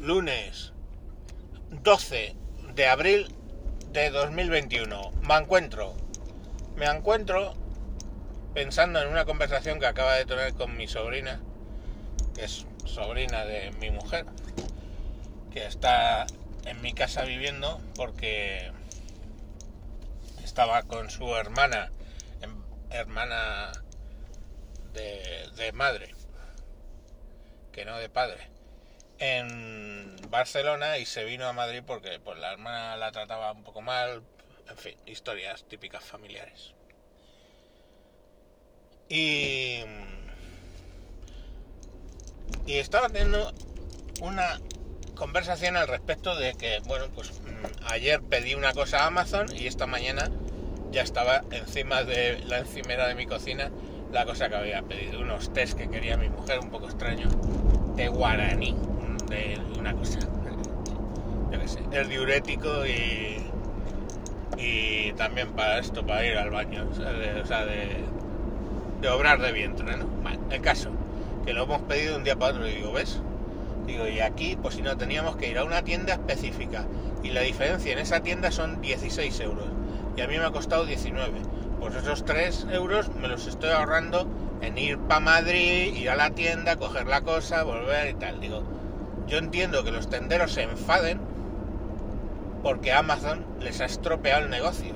lunes 12 de abril de 2021. Me encuentro. Me encuentro pensando en una conversación que acaba de tener con mi sobrina, que es sobrina de mi mujer, que está en mi casa viviendo porque estaba con su hermana, em, hermana de, de madre, que no de padre en Barcelona y se vino a Madrid porque pues la hermana la trataba un poco mal, en fin, historias típicas familiares. Y y estaba teniendo una conversación al respecto de que, bueno, pues mm, ayer pedí una cosa a Amazon y esta mañana ya estaba encima de la encimera de mi cocina la cosa que había pedido, unos test que quería mi mujer, un poco extraño, de guaraní de una cosa. Yo qué sé, el diurético y, y también para esto, para ir al baño, o sea, de, de, obrar de vientre, ¿no? el caso, que lo hemos pedido un día para otro, y digo, ¿ves? Digo, y aquí, pues si no, teníamos que ir a una tienda específica, y la diferencia en esa tienda son 16 euros, y a mí me ha costado 19. Pues esos 3 euros me los estoy ahorrando en ir para Madrid, ir a la tienda, coger la cosa, volver y tal. Digo, yo entiendo que los tenderos se enfaden porque Amazon les ha estropeado el negocio.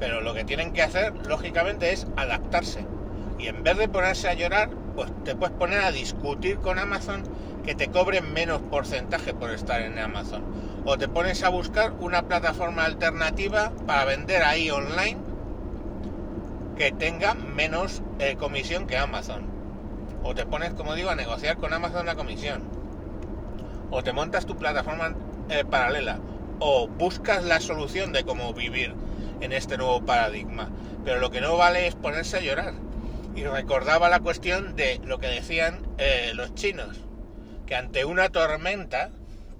Pero lo que tienen que hacer, lógicamente, es adaptarse. Y en vez de ponerse a llorar, pues te puedes poner a discutir con Amazon que te cobren menos porcentaje por estar en Amazon. O te pones a buscar una plataforma alternativa para vender ahí online que tenga menos eh, comisión que Amazon. O te pones, como digo, a negociar con Amazon la comisión o te montas tu plataforma eh, paralela o buscas la solución de cómo vivir en este nuevo paradigma. Pero lo que no vale es ponerse a llorar. Y recordaba la cuestión de lo que decían eh, los chinos, que ante una tormenta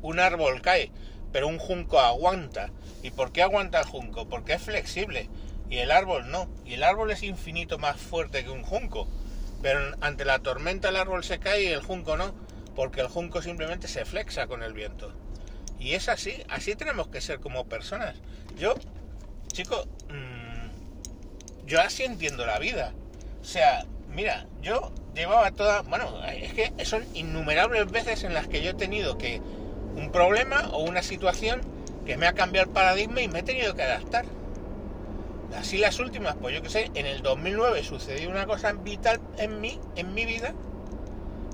un árbol cae, pero un junco aguanta. ¿Y por qué aguanta el junco? Porque es flexible y el árbol no. Y el árbol es infinito más fuerte que un junco. Pero ante la tormenta el árbol se cae y el junco no porque el junco simplemente se flexa con el viento. Y es así, así tenemos que ser como personas. Yo, chico, mmm, yo así entiendo la vida. O sea, mira, yo llevaba toda, bueno, es que son innumerables veces en las que yo he tenido que un problema o una situación que me ha cambiado el paradigma y me he tenido que adaptar. Así las últimas, pues yo que sé, en el 2009 sucedió una cosa vital en mí, en mi vida,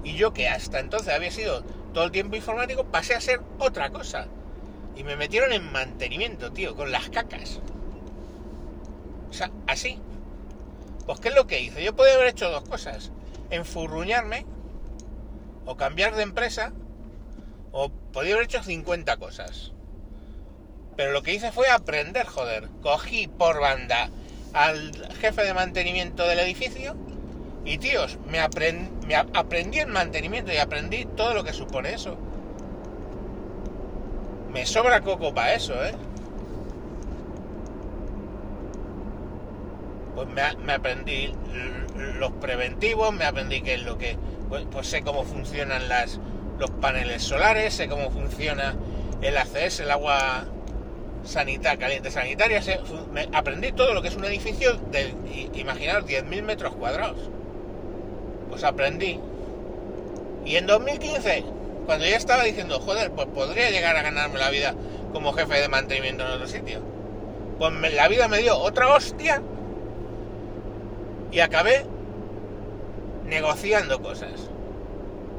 y yo que hasta entonces había sido todo el tiempo informático, pasé a ser otra cosa. Y me metieron en mantenimiento, tío, con las cacas. O sea, así. Pues ¿qué es lo que hice? Yo podía haber hecho dos cosas. Enfurruñarme, o cambiar de empresa, o podía haber hecho 50 cosas. Pero lo que hice fue aprender, joder. Cogí por banda al jefe de mantenimiento del edificio y tíos, me, aprendí el mantenimiento y aprendí todo lo que supone eso. Me sobra coco para eso, ¿eh? Pues me, aprendí los preventivos, me aprendí qué es lo que... Pues, pues, sé cómo funcionan las, los paneles solares, sé cómo funciona el ACS, el agua sanitaria, caliente sanitaria, aprendí todo lo que es un edificio de, imaginaros, 10.000 metros cuadrados pues aprendí. Y en 2015, cuando ya estaba diciendo, joder, pues podría llegar a ganarme la vida como jefe de mantenimiento en otro sitio, pues la vida me dio otra hostia y acabé negociando cosas.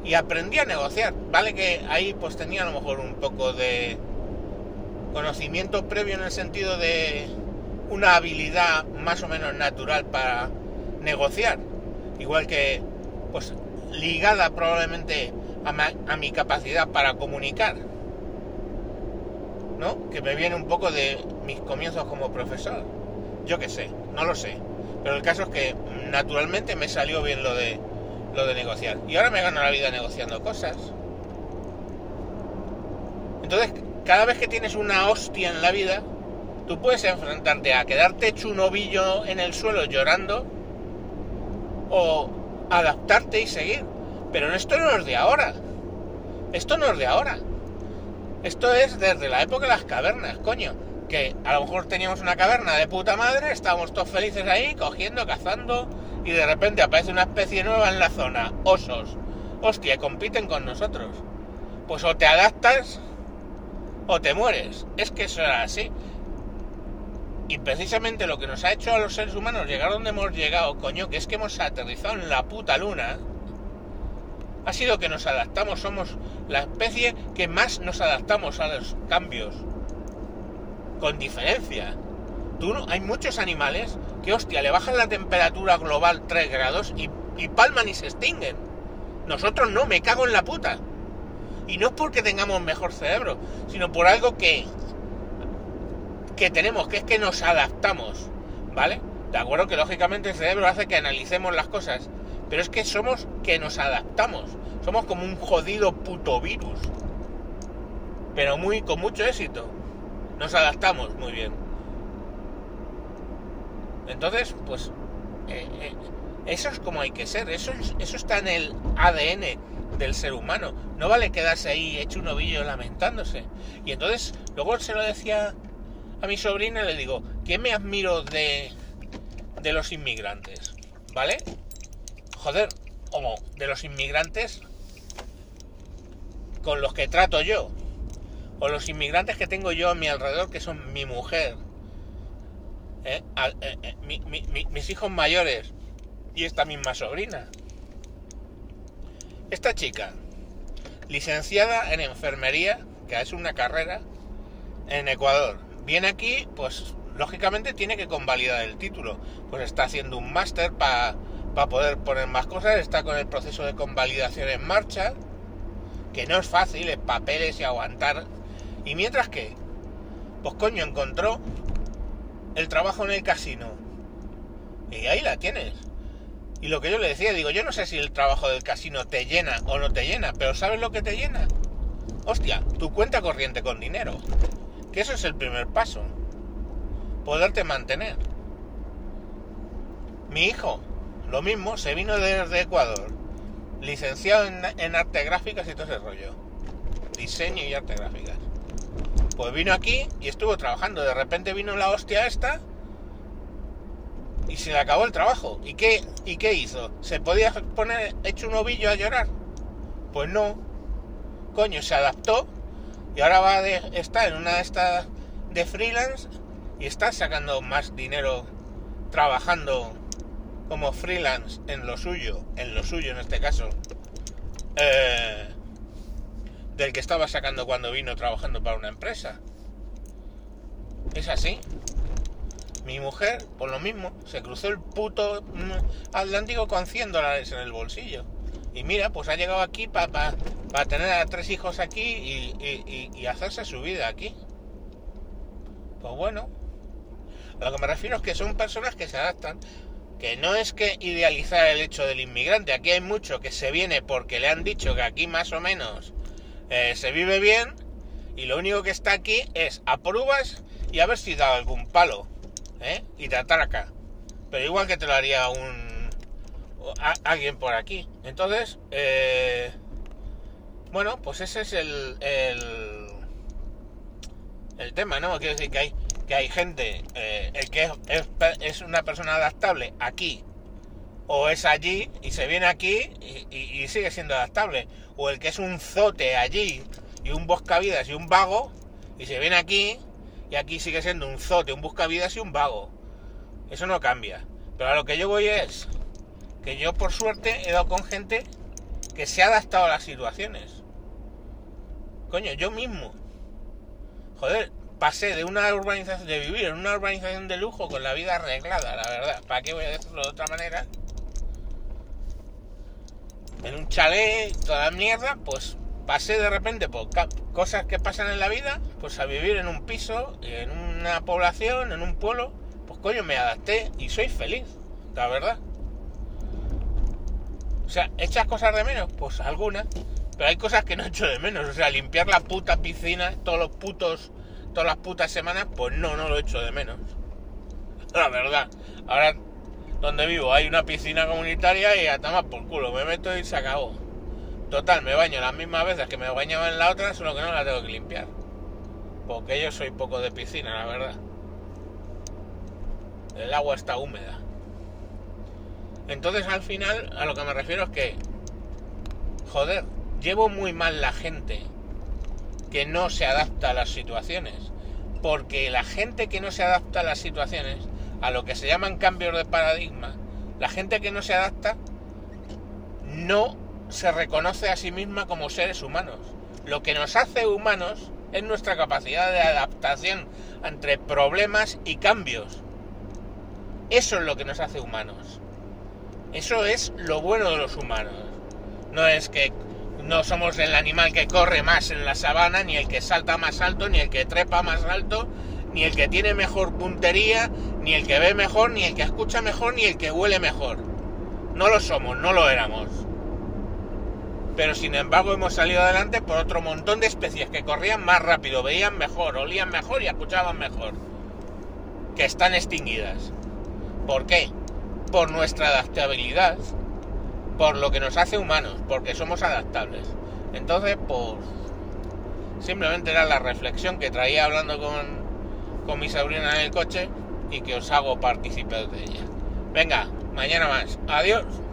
Y aprendí a negociar. Vale que ahí pues tenía a lo mejor un poco de conocimiento previo en el sentido de una habilidad más o menos natural para negociar. Igual que pues ligada probablemente a, mi capacidad para comunicar, ¿no? Que me viene un poco de mis comienzos como profesor. Yo qué sé, no lo sé. Pero el caso es que naturalmente me salió bien lo de lo de negociar. Y ahora me gano la vida negociando cosas. Entonces, cada vez que tienes una hostia en la vida, tú puedes enfrentarte a quedarte hecho un ovillo en el suelo llorando o adaptarte y seguir. Pero esto no es de ahora. Esto no es de ahora. Esto es desde la época de las cavernas, coño. Que a lo mejor teníamos una caverna de puta madre, estábamos todos felices ahí, cogiendo, cazando, y de repente aparece una especie nueva en la zona, osos. Hostia, compiten con nosotros. Pues o te adaptas o te mueres. Es que eso era así. Y precisamente lo que nos ha hecho a los seres humanos llegar donde hemos llegado, coño, que es que hemos aterrizado en la puta luna, ha sido que nos adaptamos, somos la especie que más nos adaptamos a los cambios. Con diferencia. Tú, hay muchos animales que, hostia, le bajan la temperatura global 3 grados y, y palman y se extinguen. Nosotros no, me cago en la puta. Y no es porque tengamos mejor cerebro, sino por algo que, que tenemos, que es que nos adaptamos, ¿vale? De acuerdo que lógicamente el cerebro hace que analicemos las cosas, pero es que somos que nos adaptamos, somos como un jodido puto virus, pero muy con mucho éxito, nos adaptamos muy bien. Entonces, pues, eh, eh, eso es como hay que ser, eso, eso está en el ADN del ser humano. No vale quedarse ahí hecho un ovillo lamentándose. Y entonces, luego se lo decía a mi sobrina, le digo, ¿qué me admiro de, de los inmigrantes? ¿Vale? Joder, como de los inmigrantes con los que trato yo. O los inmigrantes que tengo yo a mi alrededor, que son mi mujer. ¿eh? Eh, eh, mis hijos mayores y esta misma sobrina. Esta chica, licenciada en enfermería, que es una carrera en Ecuador, viene aquí, pues lógicamente tiene que convalidar el título. Pues está haciendo un máster para poder poner más cosas, está con el proceso de convalidación en marcha, que no es fácil, es papeles y aguantar. Y mientras que, pues coño, encontró el trabajo en el casino. Y ahí la tienes. Y lo que yo le decía, digo, yo no sé si el trabajo del casino te llena o no te llena, pero ¿sabes lo que te llena? Hostia, tu cuenta corriente con dinero. Que eso es el primer paso. Poderte mantener. Mi hijo, lo mismo, se vino desde Ecuador. Licenciado en, en arte gráficas y todo ese rollo. Diseño y arte gráficas. Pues vino aquí y estuvo trabajando. De repente vino la hostia esta y se le acabó el trabajo. ¿Y qué, ¿Y qué hizo? ¿Se podía poner hecho un ovillo a llorar? Pues no. Coño, se adaptó y ahora va a estar en una de estas de freelance y está sacando más dinero trabajando como freelance en lo suyo, en lo suyo en este caso, eh, del que estaba sacando cuando vino trabajando para una empresa. Es así. Mi mujer, por lo mismo, se cruzó el puto Atlántico con 100 dólares en el bolsillo. Y mira, pues ha llegado aquí para tener a tres hijos aquí y, hacerse su vida aquí. Pues bueno, a lo que me refiero es que son personas que se adaptan, que no es que idealizar el hecho del inmigrante, aquí hay mucho que se viene porque le han dicho que aquí más o menos eh, se vive bien y lo único que está aquí es a pruebas y a ver si da algún palo. ¿eh? y te atraca. Pero igual que te lo haría un alguien por aquí. Entonces, eh, bueno, pues ese es el, el, tema, ¿no? Quiero decir que hay, que hay gente, eh, el que es, es, una persona adaptable aquí o es allí y se viene aquí y, sigue siendo adaptable. O el que es un zote allí y un boscavidas y un vago y se viene aquí y aquí sigue siendo un zote, un buscavidas y un vago. Eso no cambia. Pero a lo que yo voy es que yo por suerte he dado con gente que se ha adaptado a las situaciones. Coño, yo mismo. Joder, pasé de una urbanización, de vivir en una urbanización de lujo con la vida arreglada, la verdad. ¿Para qué voy a decirlo de otra manera? En un chalet, toda mierda, pues pasé de repente por cosas que pasan en la vida, pues a vivir en un piso, en una población, en un pueblo, pues coño, me adapté y soy feliz, la verdad. O sea, ¿echas cosas de menos? Pues algunas, pero hay cosas que no echo de menos. O sea, limpiar la puta piscina todos los putos, todas las putas semanas, pues no, no lo echo de menos. La verdad. Ahora, donde vivo hay una piscina comunitaria y a tomar por culo, me meto y se acabó Total, me baño las mismas veces que me bañaba en la otra, solo que no la tengo que limpiar. Porque yo soy poco de piscina, la verdad. El agua está húmeda. Entonces al final a lo que me refiero es que, joder, llevo muy mal la gente que no se adapta a las situaciones. Porque la gente que no se adapta a las situaciones, a lo que se llaman cambios de paradigma, la gente que no se adapta no se reconoce a sí misma como seres humanos. Lo que nos hace humanos es nuestra capacidad de adaptación entre problemas y cambios. Eso es lo que nos hace humanos. Eso es lo bueno de los humanos. No es que no somos el animal que corre más en la sabana, ni el que salta más alto, ni el que trepa más alto, ni el que tiene mejor puntería, ni el que ve mejor, ni el que escucha mejor, ni el que huele mejor. No lo somos, no lo éramos. Pero sin embargo hemos salido adelante por otro montón de especies que corrían más rápido, veían mejor, olían mejor y escuchaban mejor. Que están extinguidas. ¿Por qué? por nuestra adaptabilidad, por lo que nos hace humanos, porque somos adaptables. Entonces, pues, simplemente era la reflexión que traía hablando con, con mi sobrina en el coche y que os hago participar de ella. Venga, mañana más. Adiós.